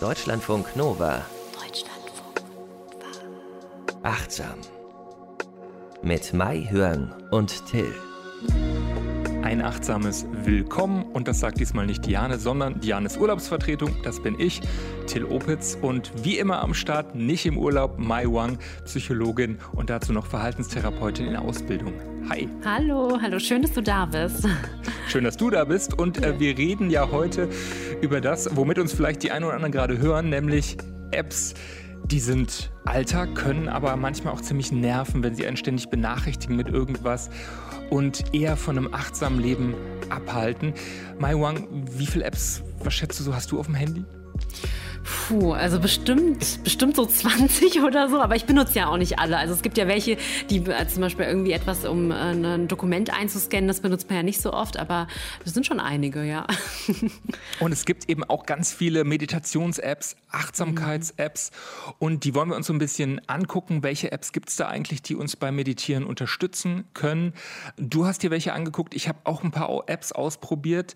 Deutschlandfunk Nova. Deutschlandfunk Nova. Achtsam. Mit Mai Hörn und Till. Ein achtsames Willkommen und das sagt diesmal nicht Diane, sondern Dianes Urlaubsvertretung, das bin ich, Till Opitz und wie immer am Start, nicht im Urlaub, Mai Wang, Psychologin und dazu noch Verhaltenstherapeutin in Ausbildung. Hi. Hallo, hallo, schön, dass du da bist. Schön, dass du da bist und äh, wir reden ja heute über das, womit uns vielleicht die einen oder anderen gerade hören, nämlich Apps. Die sind Alltag, können aber manchmal auch ziemlich nerven, wenn sie einen ständig benachrichtigen mit irgendwas und eher von einem achtsamen Leben abhalten. Mai Wang, wie viele Apps, was schätzt du so, hast du auf dem Handy? Puh, also bestimmt, bestimmt so 20 oder so, aber ich benutze ja auch nicht alle. Also es gibt ja welche, die äh, zum Beispiel irgendwie etwas, um äh, ein Dokument einzuscannen, das benutzt man ja nicht so oft, aber das sind schon einige, ja. Und es gibt eben auch ganz viele Meditations-Apps, Achtsamkeits-Apps und die wollen wir uns so ein bisschen angucken. Welche Apps gibt es da eigentlich, die uns beim Meditieren unterstützen können? Du hast dir welche angeguckt, ich habe auch ein paar Apps ausprobiert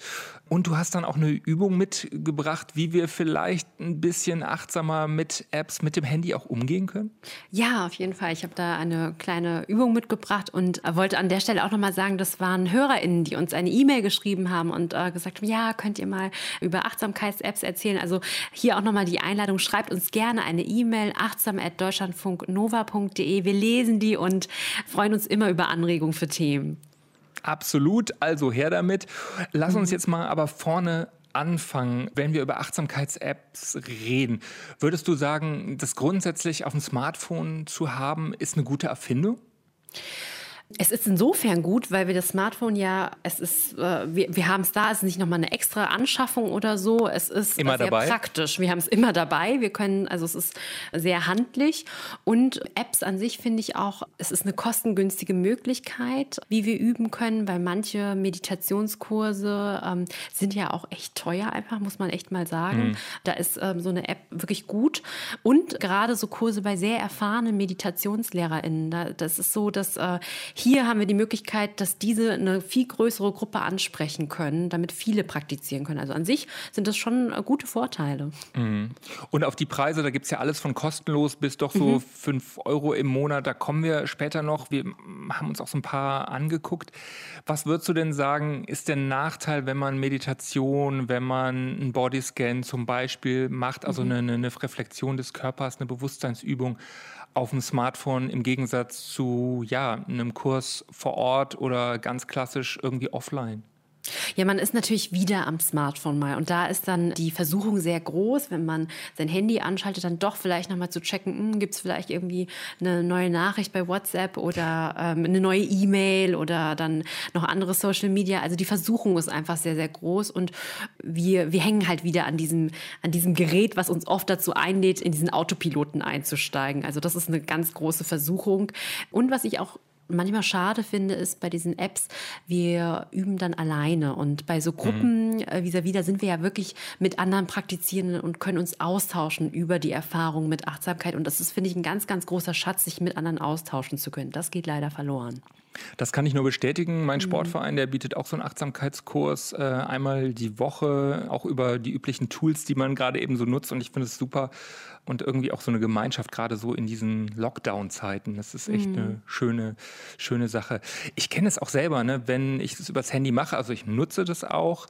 und du hast dann auch eine Übung mitgebracht, wie wir vielleicht ein bisschen achtsamer mit Apps, mit dem Handy auch umgehen können? Ja, auf jeden Fall. Ich habe da eine kleine Übung mitgebracht und wollte an der Stelle auch nochmal sagen, das waren HörerInnen, die uns eine E-Mail geschrieben haben und äh, gesagt haben, ja, könnt ihr mal über Achtsamkeits-Apps erzählen. Also hier auch nochmal die Einladung, schreibt uns gerne eine E-Mail, achtsam.deutschlandfunknova.de. Wir lesen die und freuen uns immer über Anregungen für Themen. Absolut, also her damit. Lass uns jetzt mal aber vorne anfangen, wenn wir über Achtsamkeits-Apps reden. Würdest du sagen, das grundsätzlich auf dem Smartphone zu haben, ist eine gute Erfindung? Es ist insofern gut, weil wir das Smartphone ja, es ist, äh, wir, wir haben es da, es ist nicht nochmal eine extra Anschaffung oder so. Es ist immer sehr dabei. praktisch. Wir haben es immer dabei. Wir können, also es ist sehr handlich. Und Apps an sich finde ich auch, es ist eine kostengünstige Möglichkeit, wie wir üben können, weil manche Meditationskurse ähm, sind ja auch echt teuer, einfach, muss man echt mal sagen. Mhm. Da ist ähm, so eine App wirklich gut. Und gerade so Kurse bei sehr erfahrenen MeditationslehrerInnen, da, das ist so, dass äh, hier haben wir die Möglichkeit, dass diese eine viel größere Gruppe ansprechen können, damit viele praktizieren können. Also an sich sind das schon äh, gute Vorteile. Mhm. Und auf die Preise, da gibt es ja alles von kostenlos bis doch so Mhm. 5 Euro im Monat. Da kommen wir später noch. Wir haben uns auch so ein paar angeguckt. Was würdest du denn sagen, ist der Nachteil, wenn man Meditation, wenn man einen Bodyscan zum Beispiel macht, also Mhm. eine, eine Reflexion des Körpers, eine Bewusstseinsübung auf dem Smartphone im Gegensatz zu ja, einem Kurs vor Ort oder ganz klassisch irgendwie offline? Ja, man ist natürlich wieder am Smartphone mal. Und da ist dann die Versuchung sehr groß, wenn man sein Handy anschaltet, dann doch vielleicht nochmal zu checken, gibt es vielleicht irgendwie eine neue Nachricht bei WhatsApp oder ähm, eine neue E-Mail oder dann noch andere Social Media. Also die Versuchung ist einfach sehr, sehr groß. Und wir, wir hängen halt wieder an diesem, an diesem Gerät, was uns oft dazu einlädt, in diesen Autopiloten einzusteigen. Also das ist eine ganz große Versuchung. Und was ich auch manchmal schade finde, ist bei diesen Apps, wir üben dann alleine. Und bei so Gruppen äh, vis-à-vis, da sind wir ja wirklich mit anderen Praktizierenden und können uns austauschen über die Erfahrung mit Achtsamkeit. Und das ist, finde ich, ein ganz, ganz großer Schatz, sich mit anderen austauschen zu können. Das geht leider verloren. Das kann ich nur bestätigen. Mein Sportverein, der bietet auch so einen Achtsamkeitskurs äh, einmal die Woche, auch über die üblichen Tools, die man gerade eben so nutzt. Und ich finde es super. Und irgendwie auch so eine Gemeinschaft, gerade so in diesen Lockdown-Zeiten. Das ist echt eine schöne, schöne Sache. Ich kenne es auch selber, ne, wenn ich das übers Handy mache. Also ich nutze das auch.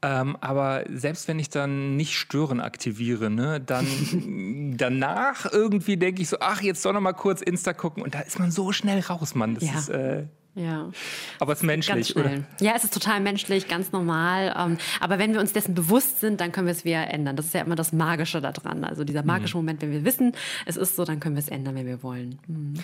Ähm, aber selbst wenn ich dann nicht stören aktiviere, ne, dann danach irgendwie denke ich so, ach, jetzt doch noch mal kurz Insta gucken. Und da ist man so schnell raus, Mann. Das Ja. ist, äh, Ja. aber es ist menschlich, oder? Ja, es ist total menschlich, ganz normal. Ähm, aber wenn wir uns dessen bewusst sind, dann können wir es wieder ändern. Das ist ja immer das Magische daran. Also dieser magische Moment, wenn wir wissen, es ist so, dann können wir es ändern, wenn wir wollen. Mhm.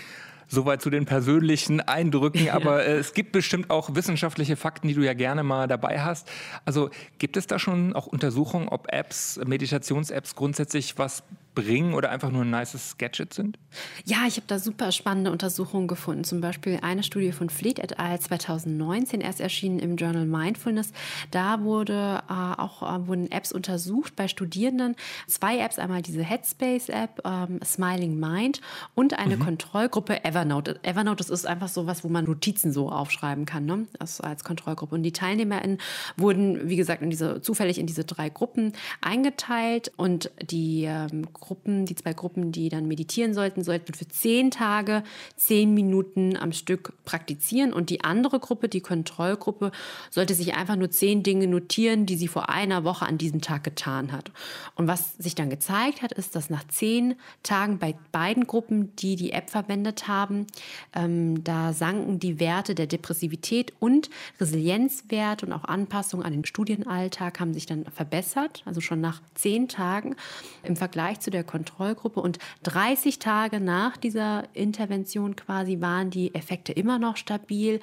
Soweit zu den persönlichen Eindrücken, aber äh, es gibt bestimmt auch wissenschaftliche Fakten, die du ja gerne mal dabei hast. Also gibt es da schon auch Untersuchungen, ob Apps, Meditations-Apps grundsätzlich was bringen oder einfach nur ein nices Gadget sind? Ja, ich habe da super spannende Untersuchungen gefunden. Zum Beispiel eine Studie von Fleet et al. 2019, erst erschienen im Journal Mindfulness. Da wurde äh, auch äh, wurden Apps untersucht bei Studierenden. Zwei Apps, einmal diese Headspace-App, ähm, Smiling Mind und eine mhm. Kontrollgruppe Evernote. Evernote, das ist einfach so was, wo man Notizen so aufschreiben kann, ne? Das als Kontrollgruppe. Und die TeilnehmerInnen wurden, wie gesagt, in diese, zufällig in diese drei Gruppen eingeteilt und die ähm, Gruppen, die zwei Gruppen, die dann meditieren sollten, sollten für zehn Tage zehn Minuten am Stück praktizieren und die andere Gruppe, die Kontrollgruppe, sollte sich einfach nur zehn Dinge notieren, die sie vor einer Woche an diesem Tag getan hat. Und was sich dann gezeigt hat, ist, dass nach zehn Tagen bei beiden Gruppen, die die App verwendet haben, ähm, da sanken die Werte der Depressivität und Resilienzwerte und auch Anpassungen an den Studienalltag haben sich dann verbessert, also schon nach zehn Tagen im Vergleich zu der Kontrollgruppe. Und 30 Tage nach dieser Intervention quasi waren die Effekte immer noch stabil.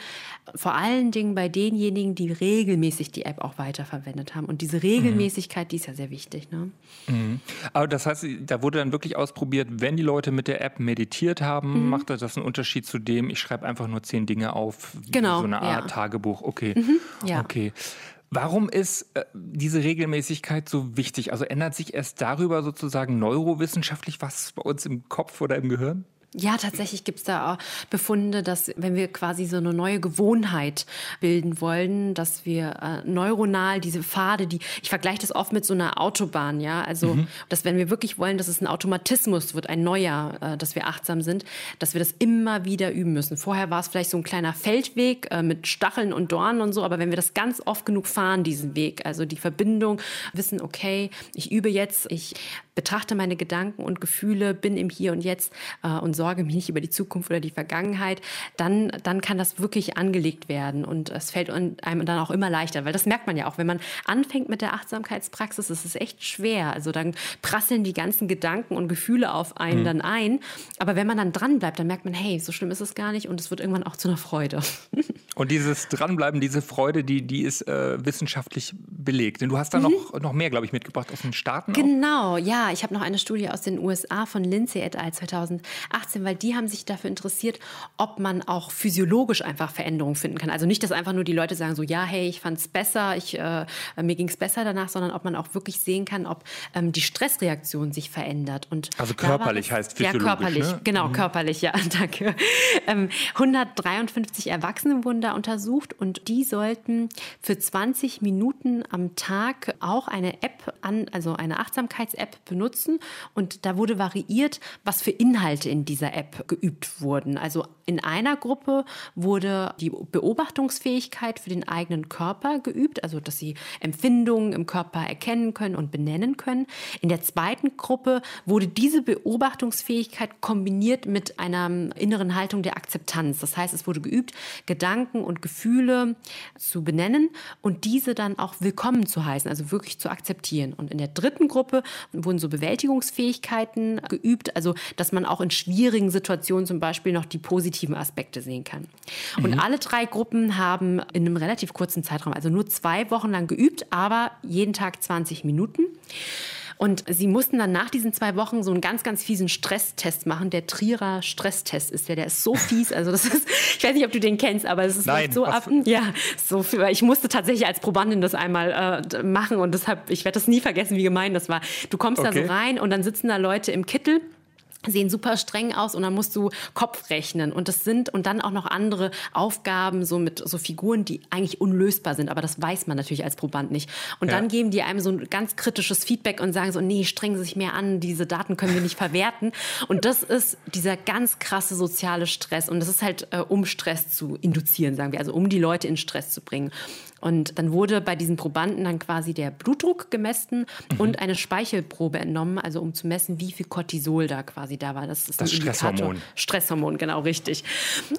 Vor allen Dingen bei denjenigen, die regelmäßig die App auch weiterverwendet haben. Und diese Regelmäßigkeit, mhm. die ist ja sehr wichtig. Ne? Mhm. Aber das heißt, da wurde dann wirklich ausprobiert, wenn die Leute mit der App meditiert haben, mhm. macht das einen Unterschied zu dem, ich schreibe einfach nur zehn Dinge auf, genau, so eine Art ja. Tagebuch. Okay. Mhm, ja. Okay. Warum ist äh, diese Regelmäßigkeit so wichtig? Also ändert sich erst darüber sozusagen neurowissenschaftlich was bei uns im Kopf oder im Gehirn? Ja, tatsächlich gibt es da auch Befunde, dass wenn wir quasi so eine neue Gewohnheit bilden wollen, dass wir äh, neuronal diese Pfade, die ich vergleiche das oft mit so einer Autobahn, ja, also mhm. dass wenn wir wirklich wollen, dass es ein Automatismus wird, ein neuer, äh, dass wir achtsam sind, dass wir das immer wieder üben müssen. Vorher war es vielleicht so ein kleiner Feldweg äh, mit Stacheln und Dornen und so, aber wenn wir das ganz oft genug fahren, diesen Weg, also die Verbindung, wissen, okay, ich übe jetzt, ich betrachte meine Gedanken und Gefühle, bin im Hier und Jetzt äh, und sorge mich nicht über die Zukunft oder die Vergangenheit, dann, dann kann das wirklich angelegt werden und es fällt einem dann auch immer leichter, weil das merkt man ja auch, wenn man anfängt mit der Achtsamkeitspraxis, ist es echt schwer. Also dann prasseln die ganzen Gedanken und Gefühle auf einen mhm. dann ein, aber wenn man dann dran bleibt, dann merkt man, hey, so schlimm ist es gar nicht und es wird irgendwann auch zu einer Freude. Und dieses Dranbleiben, diese Freude, die, die ist äh, wissenschaftlich belegt. Denn du hast da mhm. noch, noch mehr, glaube ich, mitgebracht aus den Staaten. Genau, auch. ja ich habe noch eine Studie aus den USA von Lindsay et al. 2018, weil die haben sich dafür interessiert, ob man auch physiologisch einfach Veränderungen finden kann. Also nicht, dass einfach nur die Leute sagen so, ja, hey, ich fand es besser, ich, äh, mir ging es besser danach, sondern ob man auch wirklich sehen kann, ob ähm, die Stressreaktion sich verändert. Und also körperlich das, heißt physiologisch, Ja, körperlich, ne? genau, mhm. körperlich, ja, danke. Ähm, 153 Erwachsene wurden da untersucht und die sollten für 20 Minuten am Tag auch eine App an, also eine Achtsamkeits-App benutzen. Und da wurde variiert, was für Inhalte in dieser App geübt wurden. Also in einer Gruppe wurde die Beobachtungsfähigkeit für den eigenen Körper geübt, also dass sie Empfindungen im Körper erkennen können und benennen können. In der zweiten Gruppe wurde diese Beobachtungsfähigkeit kombiniert mit einer inneren Haltung der Akzeptanz. Das heißt, es wurde geübt, Gedanken und Gefühle zu benennen und diese dann auch willkommen zu heißen, also wirklich zu akzeptieren. Und in der dritten Gruppe wurden so Bewältigungsfähigkeiten geübt, also dass man auch in schwierigen Situationen zum Beispiel noch die positiven Aspekte sehen kann. Und mhm. alle drei Gruppen haben in einem relativ kurzen Zeitraum, also nur zwei Wochen lang geübt, aber jeden Tag 20 Minuten. Und sie mussten dann nach diesen zwei Wochen so einen ganz, ganz fiesen Stresstest machen. Der Trierer Stresstest ist der, der ist so fies. Also das ist, ich weiß nicht, ob du den kennst, aber es ist Nein, so ab. Ja, so für, ich musste tatsächlich als Probandin das einmal äh, machen und deshalb, ich werde das nie vergessen, wie gemein das war. Du kommst okay. da so rein und dann sitzen da Leute im Kittel sehen super streng aus und dann musst du Kopf rechnen und das sind und dann auch noch andere Aufgaben so mit so Figuren, die eigentlich unlösbar sind, aber das weiß man natürlich als Proband nicht. Und ja. dann geben die einem so ein ganz kritisches Feedback und sagen so, nee, strengen Sie sich mehr an, diese Daten können wir nicht verwerten. Und das ist dieser ganz krasse soziale Stress und das ist halt äh, um Stress zu induzieren, sagen wir, also um die Leute in Stress zu bringen. Und dann wurde bei diesen Probanden dann quasi der Blutdruck gemessen mhm. und eine Speichelprobe entnommen, also um zu messen, wie viel Cortisol da quasi da war. Das ist das Stresshormon. Stresshormon, genau richtig.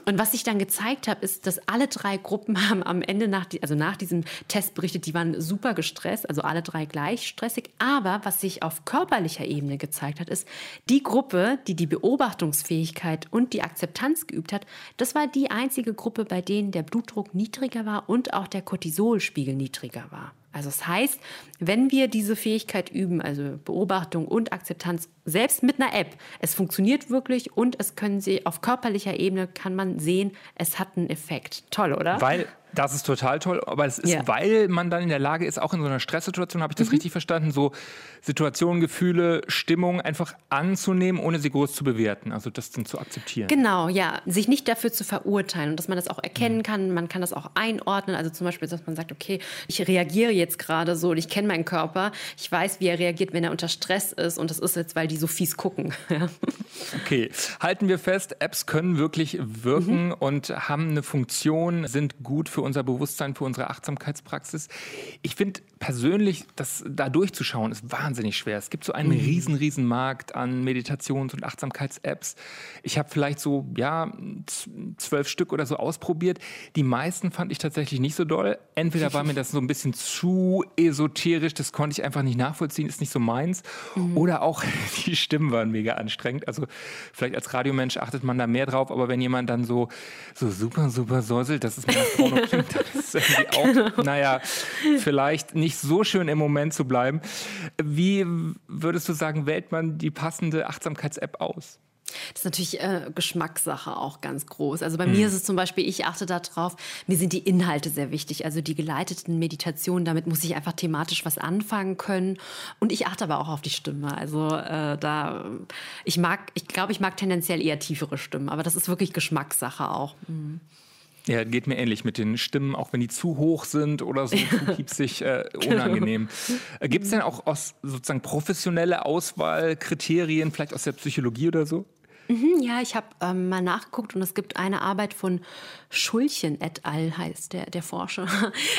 Und was sich dann gezeigt hat, ist, dass alle drei Gruppen haben am Ende nach, also nach diesem Test berichtet, die waren super gestresst, also alle drei gleich stressig. Aber was sich auf körperlicher Ebene gezeigt hat, ist, die Gruppe, die die Beobachtungsfähigkeit und die Akzeptanz geübt hat, das war die einzige Gruppe, bei denen der Blutdruck niedriger war und auch der Cortisol Cortisolspiegel niedriger war. Also das heißt, wenn wir diese Fähigkeit üben, also Beobachtung und Akzeptanz, selbst mit einer App, es funktioniert wirklich und es können sie auf körperlicher Ebene kann man sehen, es hat einen Effekt. Toll, oder? Weil das ist total toll, aber es ist, ja. weil man dann in der Lage ist, auch in so einer Stresssituation, habe ich das mhm. richtig verstanden, so Situationen, Gefühle, Stimmung einfach anzunehmen, ohne sie groß zu bewerten, also das dann zu akzeptieren. Genau, ja, sich nicht dafür zu verurteilen und dass man das auch erkennen mhm. kann, man kann das auch einordnen, also zum Beispiel, dass man sagt, okay, ich reagiere jetzt gerade so und ich kenne meinen Körper, ich weiß, wie er reagiert, wenn er unter Stress ist und das ist jetzt, weil die so fies gucken. okay, halten wir fest, Apps können wirklich wirken mhm. und haben eine Funktion, sind gut für unser Bewusstsein, für unsere Achtsamkeitspraxis. Ich finde persönlich, das da durchzuschauen, ist wahnsinnig schwer. Es gibt so einen mhm. riesen, riesen Markt an Meditations- und Achtsamkeits-Apps. Ich habe vielleicht so, ja, zwölf Stück oder so ausprobiert. Die meisten fand ich tatsächlich nicht so doll. Entweder war mir das so ein bisschen zu esoterisch, das konnte ich einfach nicht nachvollziehen, ist nicht so meins. Mhm. Oder auch die Stimmen waren mega anstrengend. Also vielleicht als Radiomensch achtet man da mehr drauf, aber wenn jemand dann so, so super, super säuselt, das ist mir das Porno klingt, das ist irgendwie auch, genau. naja, vielleicht nicht so schön im Moment zu bleiben. Wie würdest du sagen, wählt man die passende Achtsamkeits-App aus? Das ist natürlich äh, Geschmackssache auch ganz groß. Also bei mhm. mir ist es zum Beispiel, ich achte darauf, mir sind die Inhalte sehr wichtig. Also die geleiteten Meditationen, damit muss ich einfach thematisch was anfangen können. Und ich achte aber auch auf die Stimme. Also äh, da, ich mag, ich glaube, ich mag tendenziell eher tiefere Stimmen, aber das ist wirklich Geschmackssache auch. Mhm. Ja, geht mir ähnlich mit den Stimmen, auch wenn die zu hoch sind oder so zu piepsig äh, genau. unangenehm. Genau. Gibt es denn auch aus sozusagen professionelle Auswahlkriterien, vielleicht aus der Psychologie oder so? Mhm, ja, ich habe ähm, mal nachgeguckt und es gibt eine Arbeit von Schulchen et al. heißt der, der Forscher.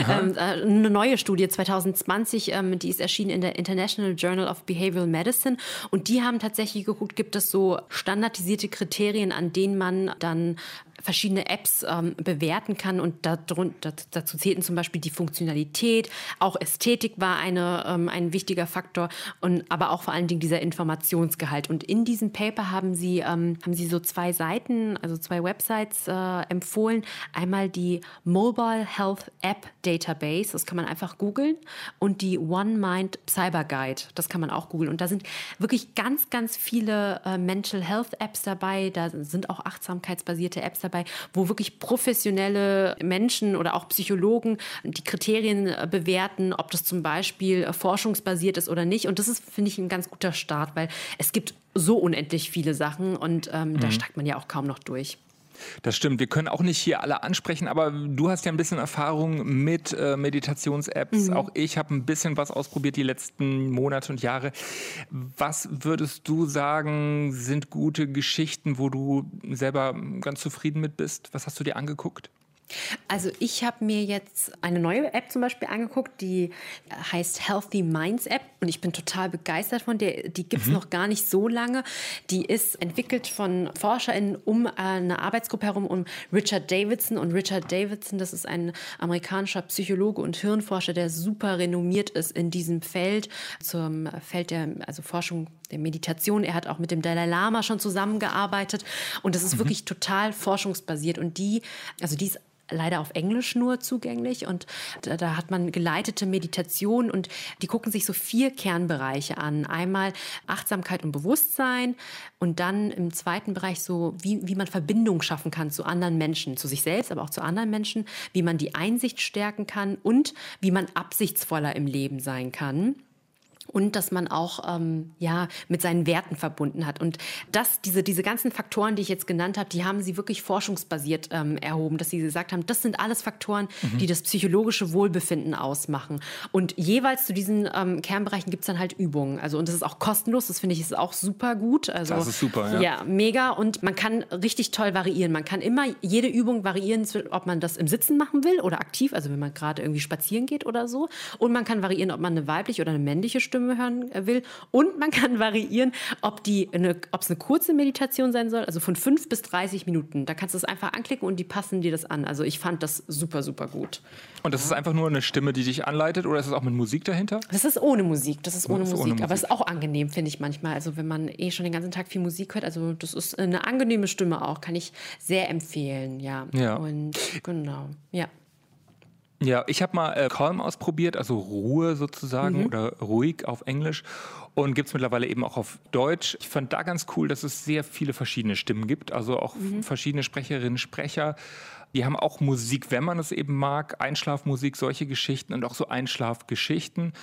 ähm, äh, eine neue Studie 2020, ähm, die ist erschienen in der International Journal of Behavioral Medicine und die haben tatsächlich geguckt, gibt es so standardisierte Kriterien, an denen man dann verschiedene Apps ähm, bewerten kann und darunter, dazu zählten zum Beispiel die Funktionalität, auch Ästhetik war eine, ähm, ein wichtiger Faktor und aber auch vor allen Dingen dieser Informationsgehalt. Und in diesem Paper haben sie, ähm, haben sie so zwei Seiten, also zwei Websites äh, empfohlen. Einmal die Mobile Health App Database, das kann man einfach googeln, und die One Mind Cyber Guide, das kann man auch googeln. Und da sind wirklich ganz, ganz viele äh, Mental Health Apps dabei, da sind auch achtsamkeitsbasierte Apps dabei dabei, wo wirklich professionelle Menschen oder auch Psychologen die Kriterien äh, bewerten, ob das zum Beispiel äh, forschungsbasiert ist oder nicht. Und das ist, finde ich, ein ganz guter Start, weil es gibt so unendlich viele Sachen und ähm, mhm. da steigt man ja auch kaum noch durch. Das stimmt. Wir können auch nicht hier alle ansprechen, aber du hast ja ein bisschen Erfahrung mit äh, Meditations-Apps. Mhm. Auch ich habe ein bisschen was ausprobiert die letzten Monate und Jahre. Was würdest du sagen, sind gute Geschichten, wo du selber ganz zufrieden mit bist? Was hast du dir angeguckt? Also ich habe mir jetzt eine neue App zum Beispiel angeguckt, die heißt Healthy Minds App und ich bin total begeistert von der. Die gibt es mhm. noch gar nicht so lange. Die ist entwickelt von ForscherInnen um eine Arbeitsgruppe herum, um Richard Davidson. Und Richard Davidson, das ist ein amerikanischer Psychologe und Hirnforscher, der super renommiert ist in diesem Feld, zum Feld der also Forschung der Meditation. Er hat auch mit dem Dalai Lama schon zusammengearbeitet und das ist mhm. wirklich total forschungsbasiert. Und die, also die ist leider auf Englisch nur zugänglich und da, da, hat man geleitete Meditation und die gucken sich so vier Kernbereiche an. Einmal Achtsamkeit und Bewusstsein und dann im zweiten Bereich so, wie, wie man Verbindung schaffen kann zu anderen Menschen, zu sich selbst, aber auch zu anderen Menschen, wie man die Einsicht stärken kann und wie man absichtsvoller im Leben sein kann und dass man auch ähm, ja mit seinen Werten verbunden hat. Und das diese diese ganzen Faktoren, die ich jetzt genannt habe, die haben sie wirklich forschungsbasiert ähm, erhoben, dass sie gesagt haben, das sind alles Faktoren, mhm. die das psychologische Wohlbefinden ausmachen. Und jeweils zu diesen ähm, Kernbereichen gibt es dann halt Übungen, also und das ist auch kostenlos, das finde ich ist auch super gut, also das ist super, ja. ja mega. Und man kann richtig toll variieren, man kann immer jede Übung variieren, ob man das im Sitzen machen will oder aktiv, also wenn man gerade irgendwie spazieren geht oder so. Und man kann variieren, ob man eine weibliche oder eine männliche Stimme hören will. Und man kann variieren, ob die eine, ob es eine kurze Meditation sein soll, also von 5 bis 30 Minuten. Da kannst du es einfach anklicken und die passen dir das an. Also ich fand das super, super gut. Und das ist einfach nur eine Stimme, die dich anleitet oder ist es auch mit Musik dahinter? Das ist ohne Musik. Das ist ohne, das ist Musik. ohne Aber es ist auch angenehm, finde ich manchmal. Also wenn man eh schon den ganzen Tag viel Musik hört, also das ist eine angenehme Stimme auch, kann ich sehr empfehlen. Ja. ja. Und genau, ja. Ja, ich habe mal äh, Calm ausprobiert, also Ruhe sozusagen mhm. oder ruhig auf Englisch und gibt es mittlerweile eben auch auf Deutsch. Ich fand da ganz cool, dass es sehr viele verschiedene Stimmen gibt, also auch mhm. verschiedene Sprecherinnen, Sprecher. Die haben auch Musik, wenn man es eben mag, Einschlafmusik, solche Geschichten und auch so Einschlafgeschichten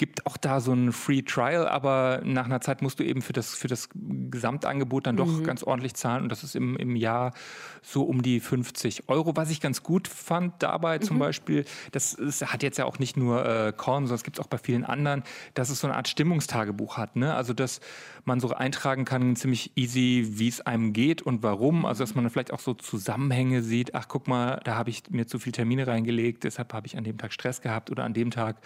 gibt auch da so ein Free Trial, aber nach einer Zeit musst du eben für das, für das Gesamtangebot dann doch mhm. ganz ordentlich zahlen und das ist im, im Jahr so um die 50 Euro. Was ich ganz gut fand dabei mhm. zum Beispiel, das ist, hat jetzt ja auch nicht nur äh, Korn, sondern es gibt es auch bei vielen anderen, dass es so eine Art Stimmungstagebuch hat. Ne? Also, dass man so eintragen kann, ziemlich easy, wie es einem geht und warum. Also, dass man vielleicht auch so Zusammenhänge sieht. Ach, guck mal, da habe ich mir zu viele Termine reingelegt, deshalb habe ich an dem Tag Stress gehabt oder an dem Tag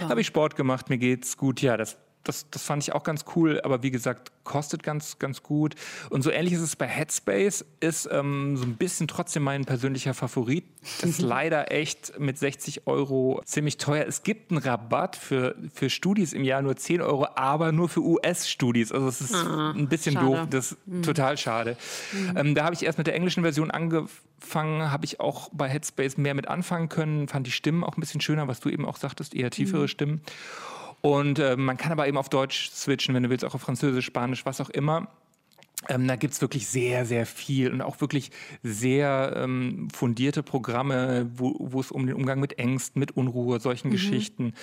habe ich Sport gemacht, mir geht's gut. Ja, das, das, das fand ich auch ganz cool, aber wie gesagt, kostet ganz, ganz gut. Und so ähnlich ist es bei Headspace, ist ähm, so ein bisschen trotzdem mein persönlicher Favorit. Das ist leider echt mit 60 Euro ziemlich teuer. Es gibt einen Rabatt für, für Studis im Jahr nur 10 Euro, aber nur für US-Studis. Also es ist ah, ein bisschen schade. doof, das ist mhm. total schade. Mhm. Ähm, da habe ich erst mit der englischen Version angefangen, habe ich auch bei Headspace mehr mit anfangen können, fand die Stimmen auch ein bisschen schöner, was du eben auch sagtest, eher tiefere mhm. Stimmen. Und äh, man kann aber eben auf Deutsch switchen, wenn du willst, auch auf Französisch, Spanisch, was auch immer. Ähm, da gibt es wirklich sehr, sehr viel und auch wirklich sehr ähm, fundierte Programme, wo es um den Umgang mit Ängsten, mit Unruhe, solchen mhm. Geschichten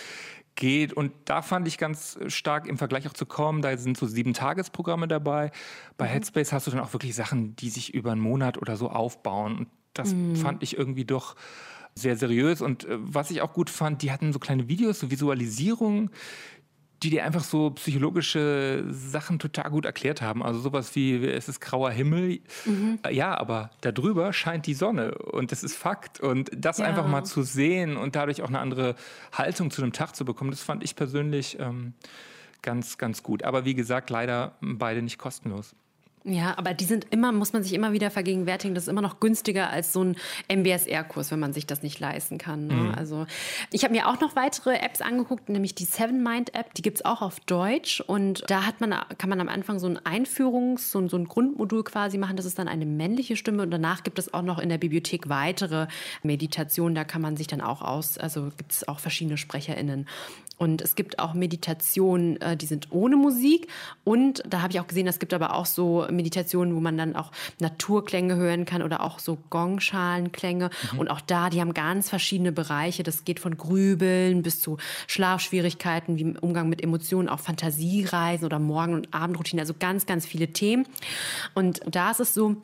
geht. Und da fand ich ganz stark im Vergleich auch zu Com, da sind so sieben Tagesprogramme dabei. Bei mhm. Headspace hast du dann auch wirklich Sachen, die sich über einen Monat oder so aufbauen. Und das mhm. fand ich irgendwie doch sehr seriös. Und äh, was ich auch gut fand, die hatten so kleine Videos, so Visualisierungen, die dir einfach so psychologische Sachen total gut erklärt haben. Also sowas wie, es ist grauer Himmel. Mhm. Äh, ja, aber darüber scheint die Sonne und das ist Fakt. Und das ja. einfach mal zu sehen und dadurch auch eine andere Haltung zu einem Tag zu bekommen, das fand ich persönlich ähm, ganz, ganz gut. Aber wie gesagt, leider beide nicht kostenlos. Ja, aber die sind immer, muss man sich immer wieder vergegenwärtigen, das ist immer noch günstiger als so ein MBSR-Kurs, wenn man sich das nicht leisten kann. Ne? Mhm. Also ich habe mir auch noch weitere Apps angeguckt, nämlich die Seven Mind App, die gibt es auch auf Deutsch und da hat man, kann man am Anfang so ein Einführungs-, so ein, so ein Grundmodul quasi machen, das ist dann eine männliche Stimme und danach gibt es auch noch in der Bibliothek weitere Meditationen, da kann man sich dann auch aus, also gibt es auch verschiedene SprecherInnen. Und es gibt auch Meditationen, äh, die sind ohne Musik. Und da habe ich auch gesehen, es gibt aber auch so Meditationen, wo man dann auch Naturklänge hören kann oder auch so Gongschalenklänge. Mhm. Und auch da, die haben ganz verschiedene Bereiche. Das geht von Grübeln bis zu Schlafschwierigkeiten, wie Umgang mit Emotionen, auch Fantasiereisen oder Morgen- und Abendroutine. Also ganz, ganz viele Themen. Und da ist es so,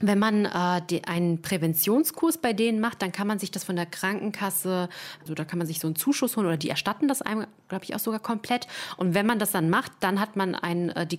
wenn man äh, die, einen Präventionskurs bei denen macht, dann kann man sich das von der Krankenkasse, also da kann man sich so einen Zuschuss holen oder die erstatten das einem, glaube ich, auch sogar komplett. Und wenn man das dann macht, dann hat man ein, äh, die,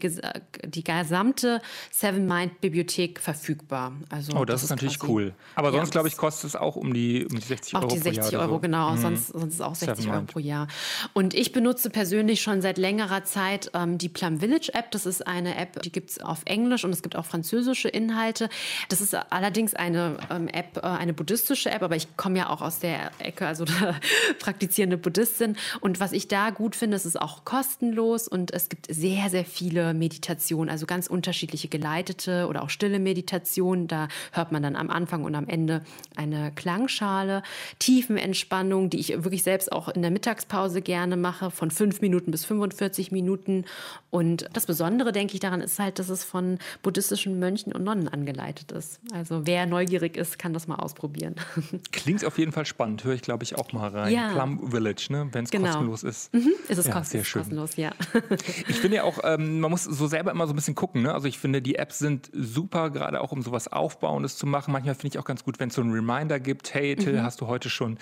die gesamte Seven Mind Bibliothek verfügbar. Also, oh, das, das ist, natürlich cool. Aber ja, sonst, glaube ich, kostet es auch um die, um die 60 Euro. Auch die 60 Euro, so. genau. Mhm. Sonst, sonst ist es auch 60 Seven Euro pro Jahr. Und ich benutze persönlich schon seit längerer Zeit ähm, die Plum Village App. Das ist eine App, die gibt es auf Englisch und es gibt auch französische Inhalte. Das ist allerdings eine ähm, App, äh, eine buddhistische App, aber ich komme ja auch aus der Ecke, also praktizierende Buddhistin. Und was ich da gut finde, es ist auch kostenlos und es gibt sehr, sehr viele Meditationen, also ganz unterschiedliche geleitete oder auch stille Meditationen. Da hört man dann am Anfang und am Ende eine Klangschale, Tiefenentspannung, die ich wirklich selbst auch in der Mittagspause gerne mache, von fünf Minuten bis 45 Minuten. Und das Besondere, denke ich, daran ist halt, dass es von buddhistischen Mönchen und Nonnen angeleitet ist. Also wer neugierig ist, kann das mal ausprobieren. Klingt auf jeden Fall spannend. Höre ich, glaube ich, auch mal rein. Ja. Plum Village, ne? wenn es genau. kostenlos ist. Mhm. Ist es ja, kostenlos, sehr schön. kostenlos, ja. ich finde ja auch, ähm, man muss so selber immer so ein bisschen gucken. Ne? Also ich finde, die Apps sind super, gerade auch um sowas Aufbauendes zu machen. Manchmal finde ich auch ganz gut, wenn es so einen Reminder gibt, hey Till, mhm. hast du heute schon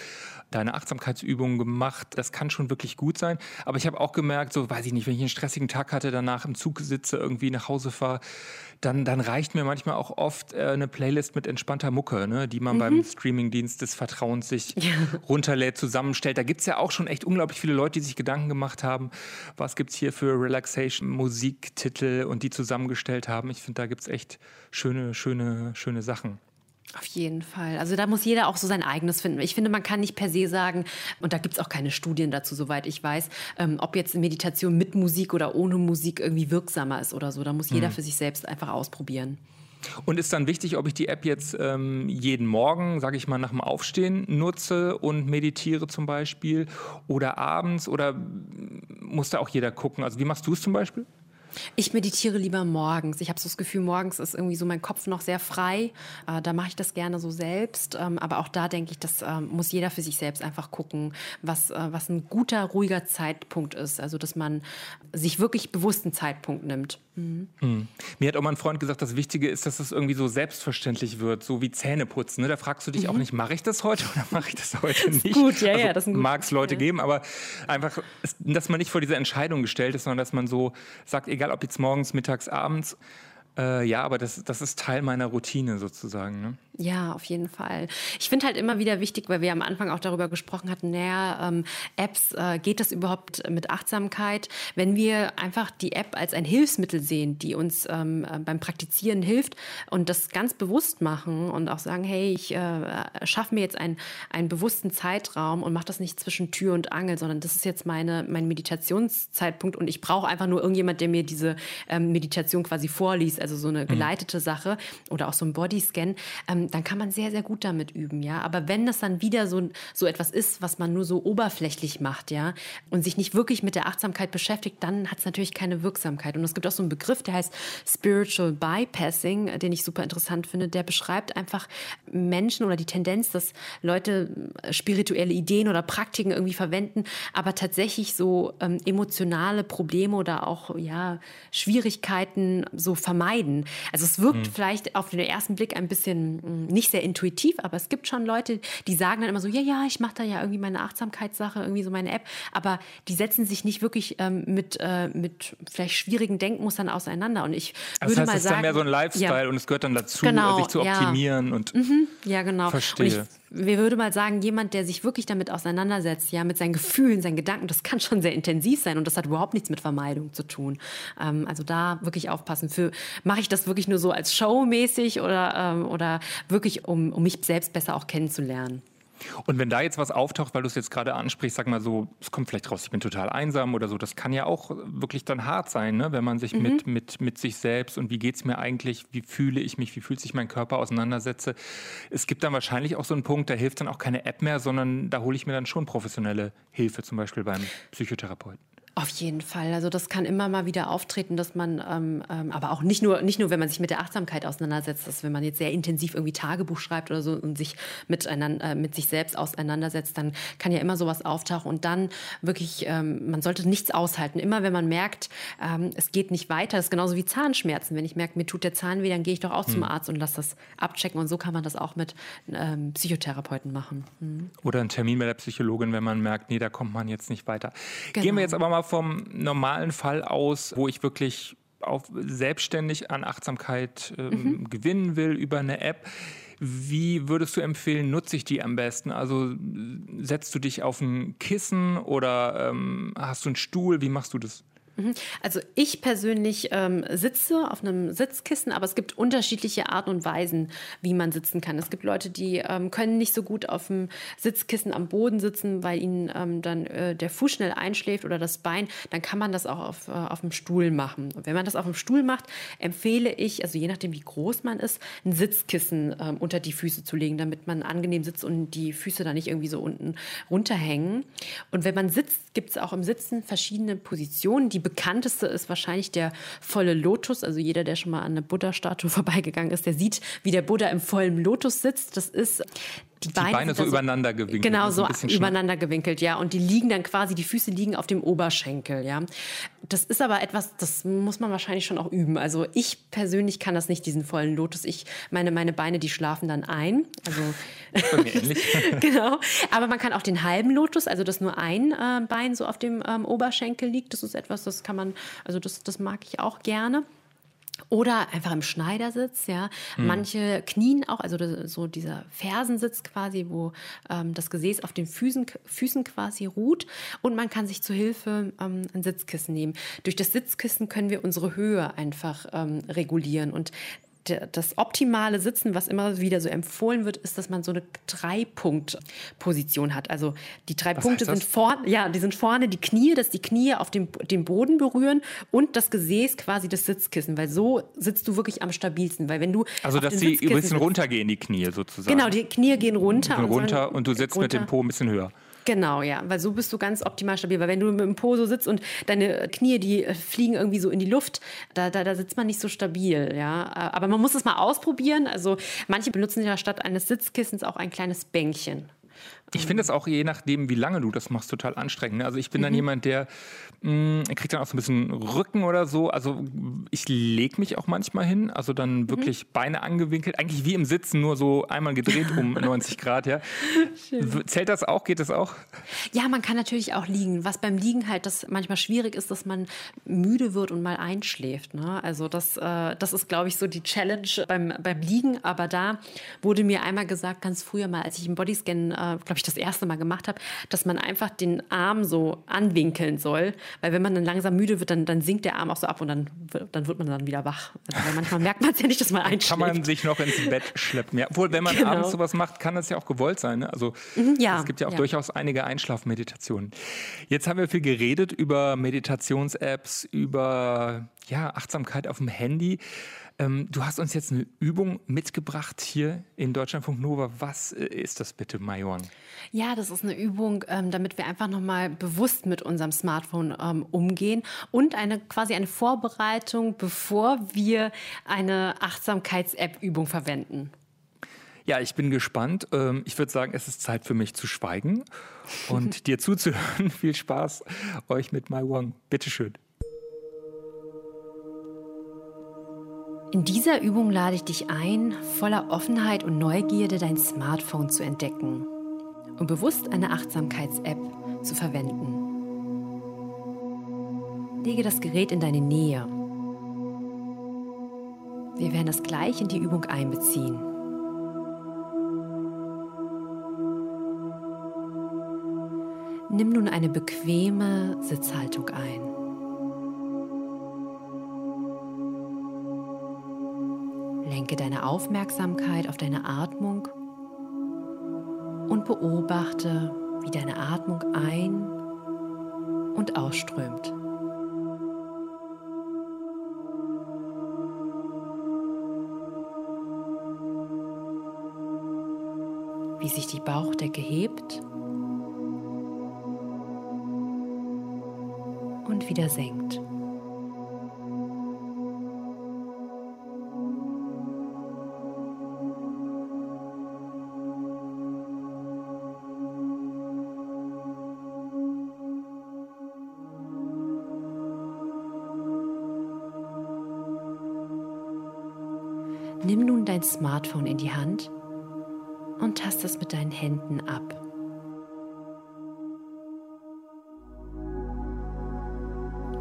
deine Achtsamkeitsübungen gemacht? Das kann schon wirklich gut sein. Aber ich habe auch gemerkt, so weiß ich nicht, wenn ich einen stressigen Tag hatte, danach im Zug sitze, irgendwie nach Hause fahre, dann, dann reicht mir manchmal auch oft äh, eine Playlist mit entspannter Mucke, ne, die man mhm. beim Streamingdienst des Vertrauens sich ja. runterlädt, zusammenstellt. Da gibt es ja auch schon echt unglaublich viele Leute, die sich Gedanken gemacht haben, was gibt es hier für Relaxation-Musiktitel und die zusammengestellt haben. Ich finde, da gibt es echt schöne, schöne, schöne Sachen. Auf jeden Fall. Also da muss jeder auch so sein eigenes finden. Ich finde, man kann nicht per se sagen, und da gibt es auch keine Studien dazu, soweit ich weiß, ähm, ob jetzt Meditation mit Musik oder ohne Musik irgendwie wirksamer ist oder so. Da muss jeder hm. für sich selbst einfach ausprobieren. Und ist dann wichtig, ob ich die App jetzt ähm, jeden Morgen, sage ich mal, nach dem Aufstehen nutze und meditiere zum Beispiel oder abends oder muss da auch jeder gucken? Also wie machst du es zum Beispiel? Ich meditiere lieber morgens. Ich habe so das Gefühl, morgens ist irgendwie so mein Kopf noch sehr frei. Äh, da mache ich das gerne so selbst. Ähm, aber auch da denke ich, das ähm, muss jeder für sich selbst einfach gucken, was, äh, was ein guter, ruhiger Zeitpunkt ist. Also, dass man sich wirklich bewusst einen Zeitpunkt nimmt. Mhm. Hm. Mir hat auch mal ein Freund gesagt, das Wichtige ist, dass es irgendwie so selbstverständlich wird, so wie Zähneputzen. Ne? Da fragst du dich mhm. auch nicht, mache ich das heute oder mache ich das heute nicht? Gut, ja, also, ja. Das mag es Leute ja. geben, aber einfach, dass man nicht vor diese Entscheidung gestellt ist, sondern dass man so sagt, egal ob jetzt morgens, mittags, abends, äh, ja, aber das, das ist Teil meiner Routine sozusagen. Ne? Ja, auf jeden Fall. Ich finde halt immer wieder wichtig, weil wir am Anfang auch darüber gesprochen hatten, naja, ähm, Apps, äh, geht das überhaupt mit Achtsamkeit? Wenn wir einfach die App als ein Hilfsmittel sehen, die uns ähm, äh, beim Praktizieren hilft und das ganz bewusst machen und auch sagen, hey, ich äh, schaffe mir jetzt einen, einen bewussten Zeitraum und mache das nicht zwischen Tür und Angel, sondern das ist jetzt meine, mein Meditationszeitpunkt und ich brauche einfach nur irgendjemand, der mir diese ähm, Meditation quasi vorliest, also so eine mhm. geleitete mhm. Sache oder auch so ein Bodyscan. Ähm, dann kann man sehr, sehr gut damit üben, ja. Aber wenn das dann wieder so, so etwas ist, was man nur so oberflächlich macht, ja, und sich nicht wirklich mit der Achtsamkeit beschäftigt, dann hat es natürlich keine Wirksamkeit. Und es gibt auch so einen Begriff, der heißt Spiritual Bypassing, den ich super interessant finde. Der beschreibt einfach Menschen oder die Tendenz, dass Leute äh, spirituelle Ideen oder Praktiken irgendwie verwenden, aber tatsächlich so ähm, emotionale Probleme oder auch ja Schwierigkeiten so vermeiden. Also es wirkt mhm. vielleicht auf den ersten Blick ein bisschen nicht sehr intuitiv, aber es gibt schon Leute, die sagen dann immer so, ja, ja, ich mache da ja irgendwie meine Achtsamkeitssache, irgendwie so meine App, aber die setzen sich nicht wirklich ähm, mit, äh, mit vielleicht schwierigen Denkmustern auseinander. Und ich das würde heißt, mal es sagen, ist dann mehr so ein Lifestyle ja. und es gehört dann dazu, genau, sich zu optimieren ja. und mhm, ja, genau. Verstehe wir würde mal sagen, jemand, der sich wirklich damit auseinandersetzt, ja, mit seinen Gefühlen, seinen Gedanken, das kann schon sehr intensiv sein und das hat überhaupt nichts mit Vermeidung zu tun. Ähm, also da wirklich aufpassen. Für mache ich das wirklich nur so als showmäßig oder ähm, oder wirklich um, um mich selbst besser auch kennenzulernen? Und wenn da jetzt was auftaucht, weil du es jetzt gerade ansprichst, sag mal so, es kommt vielleicht raus, ich bin total einsam oder so, das kann ja auch wirklich dann hart sein, ne? wenn man sich mhm. mit, mit, mit sich selbst und wie geht es mir eigentlich, wie fühle ich mich, wie fühlt sich mein Körper auseinandersetze. Es gibt dann wahrscheinlich auch so einen Punkt, da hilft dann auch keine App mehr, sondern da hole ich mir dann schon professionelle Hilfe, zum Beispiel beim Psychotherapeuten. Auf jeden Fall. Also das kann immer mal wieder auftreten, dass man, ähm, ähm, aber auch nicht nur, nicht nur, wenn man sich mit der Achtsamkeit auseinandersetzt, dass wenn man jetzt sehr intensiv irgendwie Tagebuch schreibt oder so und sich miteinander, äh, mit sich selbst auseinandersetzt, dann kann ja immer sowas auftauchen und dann wirklich, ähm, man sollte nichts aushalten. Immer wenn man merkt, ähm, es geht nicht weiter, das ist genauso wie Zahnschmerzen. Wenn ich merke, mir tut der Zahn weh, dann gehe ich doch auch hm. zum Arzt und lasse das abchecken und so kann man das auch mit ähm, Psychotherapeuten machen. Hm. Oder einen Termin bei der Psychologin, wenn man merkt, nee, da kommt man jetzt nicht weiter. Genau. Gehen wir jetzt aber mal vom normalen Fall aus, wo ich wirklich auch selbstständig an Achtsamkeit ähm, mhm. gewinnen will über eine App. Wie würdest du empfehlen, nutze ich die am besten? Also setzt du dich auf ein Kissen oder ähm, hast du einen Stuhl? Wie machst du das? Mhm. Also ich persönlich ähm, sitze auf einem Sitzkissen, aber es gibt unterschiedliche Arten und Weisen, wie man sitzen kann. Es gibt Leute, die ähm, können nicht so gut auf dem Sitzkissen am Boden sitzen, weil ihnen ähm, dann äh, der Fuß schnell einschläft oder das Bein. Dann kann man das auch auf, äh, auf dem Stuhl machen. Und wenn man das auf dem Stuhl macht, empfehle ich, also je nachdem wie groß man ist, ein Sitzkissen ähm, unter die Füße zu legen, damit man angenehm sitzt und die Füße da nicht irgendwie so unten runterhängen. Und wenn man sitzt, gibt es auch im Sitzen verschiedene Positionen, die bekannteste ist wahrscheinlich der volle Lotus. Also jeder, der schon mal an eine Buddha-Statue vorbeigegangen ist, der sieht, wie der Buddha im vollen Lotus sitzt. Das ist die Beine, die Beine so übereinander gewinkelt. Genau, so übereinander gewinkelt, ja. Und die liegen dann quasi, die Füße liegen auf dem Oberschenkel, ja. Das ist aber etwas, das muss man wahrscheinlich schon auch üben. Also ich persönlich kann das nicht, diesen vollen Lotus. Ich, meine, meine Beine, die schlafen dann ein. Also, Bei mir ähnlich. genau. Aber man kann auch den halben Lotus, also dass nur ein äh, Bein so auf dem ähm, Oberschenkel liegt. Das ist etwas, das kann man, also das, das mag ich auch gerne. Oder einfach im Schneidersitz, ja. Hm. Manche knien auch, also so dieser Fersensitz quasi, wo ähm, das Gesäß auf den Füßen, Füßen quasi ruht. Und man kann sich zu Hilfe ähm, ein Sitzkissen nehmen. Durch das Sitzkissen können wir unsere Höhe einfach ähm, regulieren. Und das optimale Sitzen, was immer wieder so empfohlen wird, ist, dass man so eine Drei-Punkt-Position hat. Also die drei was Punkte sind vorne, ja, die sind vorne die Knie, dass die Knie auf dem, den Boden berühren und das Gesäß quasi das Sitzkissen, weil so sitzt du wirklich am stabilsten. Weil wenn du also dass die ein bisschen runtergehen die Knie sozusagen. Genau, die Knie gehen runter. Und, runter und du sitzt runter. mit dem Po ein bisschen höher. Genau, ja, weil so bist du ganz optimal stabil. Weil wenn du mit dem Po so sitzt und deine Knie, die äh, fliegen irgendwie so in die Luft, da, da, da sitzt man nicht so stabil, ja. Aber man muss es mal ausprobieren. Also manche benutzen ja statt eines Sitzkissens auch ein kleines Bänkchen. Ich finde es auch je nachdem, wie lange du das machst, total anstrengend. Ne? Also ich bin mhm. dann jemand, der mh, mm, kriegt dann auch so ein bisschen Rücken oder so. Also ich lege mich auch manchmal hin, also dann mhm. wirklich Beine angewinkelt, eigentlich wie im Sitzen, nur so einmal gedreht um 90 Grad. Ja. Zählt das auch? Geht das auch? Ja, man kann natürlich auch liegen. Was beim Liegen halt das manchmal schwierig ist, dass man müde wird und mal einschläft. Ne? Also das, äh, das ist, glaube ich, so die Challenge beim, beim Liegen. Aber da wurde mir einmal gesagt, ganz früher mal, als ich im Bodyscan, äh, glaube ich, das erste Mal gemacht habe, dass man einfach den Arm so anwinkeln soll, weil wenn man dann langsam müde wird, dann, dann sinkt der Arm auch so ab und dann, dann wird man dann wieder wach. Also, manchmal merkt man es ja nicht, dass man einschläft. Kann man sich noch ins Bett schleppen. Ja, obwohl, wenn man genau. abends sowas macht, kann das ja auch gewollt sein. Ne? Also mhm, ja, es gibt ja auch ja. durchaus einige Einschlafmeditationen. Jetzt haben wir viel geredet über Meditations-Apps, über ja, Achtsamkeit auf dem Handy. Ähm, du hast uns jetzt eine Übung mitgebracht hier in Deutschlandfunk Nova. Was äh, ist das bitte, Mayon? Ja, das ist eine Übung, ähm, damit wir einfach nochmal bewusst mit unserem Smartphone ähm, umgehen und eine quasi eine Vorbereitung, bevor wir eine Achtsamkeits-App-Übung verwenden. Ja, ich bin gespannt. Ähm, ich würde sagen, es ist Zeit für mich zu schweigen und dir zuzuhören. Viel Spaß euch mit My One. Bitteschön. In dieser Übung lade ich dich ein, voller Offenheit und Neugierde dein Smartphone zu entdecken und bewusst eine Achtsamkeits-App zu verwenden. Lege das Gerät in deine Nähe. Wir werden das gleich in die Übung einbeziehen. Nimm nun eine bequeme Sitzhaltung ein. Lenke deine Aufmerksamkeit auf deine Atmung und beobachte, wie deine Atmung ein- und ausströmt. Wie sich die Bauchdecke hebt und wieder senkt. Nimm nun dein Smartphone in die Hand und tast es mit deinen Händen ab.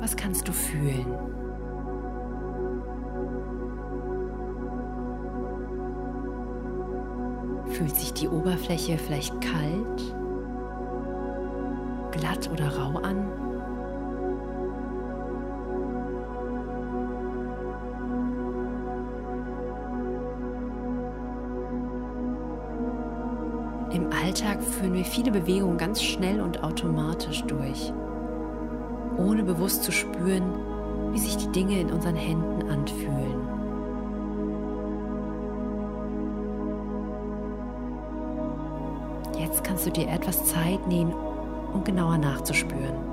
Was kannst du fühlen? Fühlt sich die Oberfläche vielleicht kalt, glatt oder rau an? Führen wir viele Bewegungen ganz schnell und automatisch durch, ohne bewusst zu spüren, wie sich die Dinge in unseren Händen anfühlen. Jetzt kannst du dir etwas Zeit nehmen, um genauer nachzuspüren.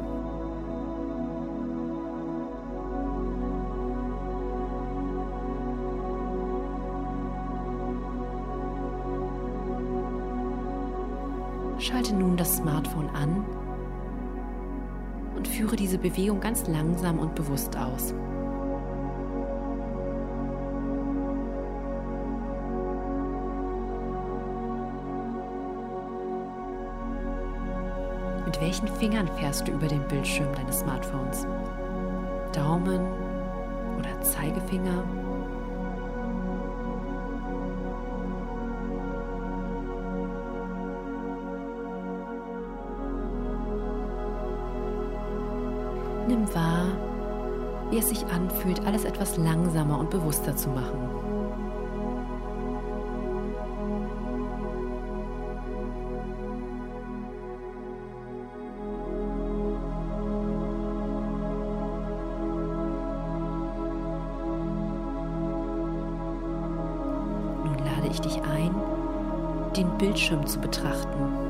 Diese Bewegung ganz langsam und bewusst aus. Mit welchen Fingern fährst du über den Bildschirm deines Smartphones? Daumen oder Zeigefinger? es sich anfühlt, alles etwas langsamer und bewusster zu machen. Nun lade ich dich ein, den Bildschirm zu betrachten.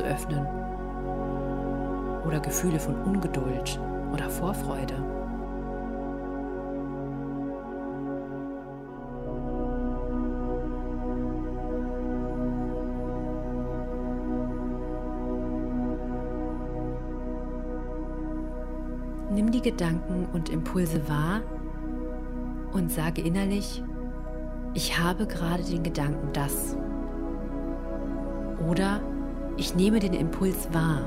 Zu öffnen? Oder Gefühle von Ungeduld oder Vorfreude? Nimm die Gedanken und Impulse wahr und sage innerlich, ich habe gerade den Gedanken das. Oder ich nehme den Impuls wahr.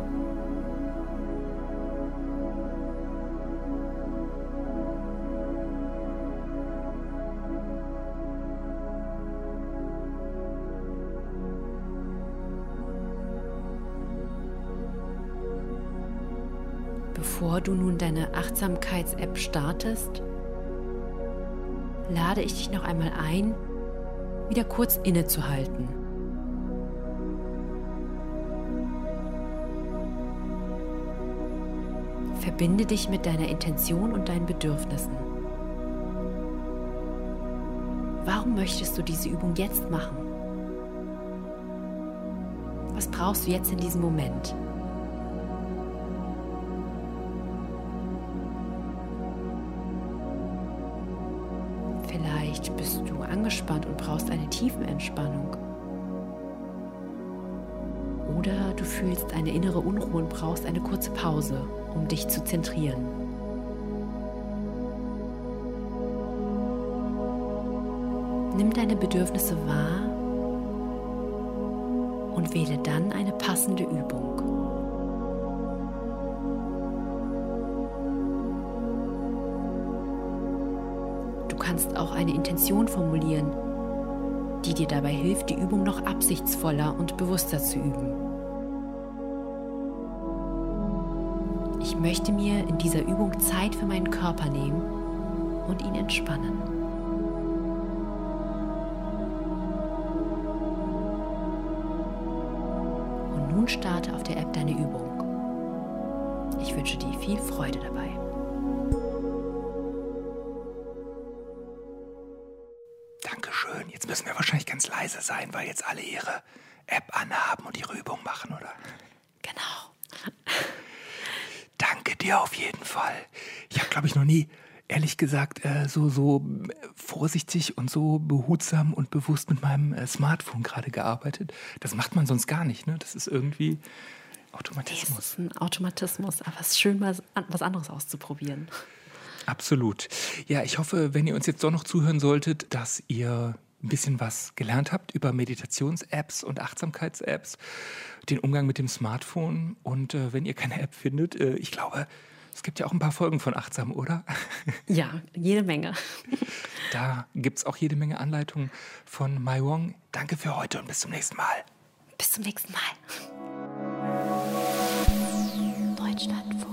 Bevor du nun deine Achtsamkeits-App startest, lade ich dich noch einmal ein, wieder kurz innezuhalten. Verbinde dich mit deiner Intention und deinen Bedürfnissen. Warum möchtest du diese Übung jetzt machen? Was brauchst du jetzt in diesem Moment? Vielleicht bist du angespannt und brauchst eine Tiefenentspannung. Oder du fühlst eine innere Unruhe und brauchst eine kurze Pause, um dich zu zentrieren. Nimm deine Bedürfnisse wahr und wähle dann eine passende Übung. Du kannst auch eine Intention formulieren, die dir dabei hilft, die Übung noch absichtsvoller und bewusster zu üben. Möchte mir in dieser Übung Zeit für meinen Körper nehmen und ihn entspannen. Und nun starte auf der App deine Übung. Ich wünsche dir viel Freude dabei. Dankeschön. Jetzt müssen wir wahrscheinlich ganz leise sein, weil jetzt alle ihre App anhaben und ihre Übung machen, oder? Genau. Danke dir auf jeden Fall. Ich habe, glaube ich, noch nie, ehrlich gesagt, äh, so, so vorsichtig und so behutsam und bewusst mit meinem äh, Smartphone gerade gearbeitet. Das macht man sonst gar nicht, ne? Das ist irgendwie Das Automatismus. ist ein Automatismus, aber es ist schön, mal was anderes auszuprobieren. Absolut. Ja, ich hoffe, wenn ihr uns jetzt doch noch zuhören solltet, dass ihr ein bisschen was gelernt habt über Meditations-Apps und Achtsamkeits-Apps, den Umgang mit dem Smartphone. Und äh, wenn ihr keine App findet, äh, ich glaube, es gibt ja auch ein paar Folgen von Achtsam, oder? Ja, jede Menge. Da gibt es auch jede Menge Anleitungen von Mai Wong. Danke für heute und bis zum nächsten Mal. Bis zum nächsten Mal. Deutschlandfunk.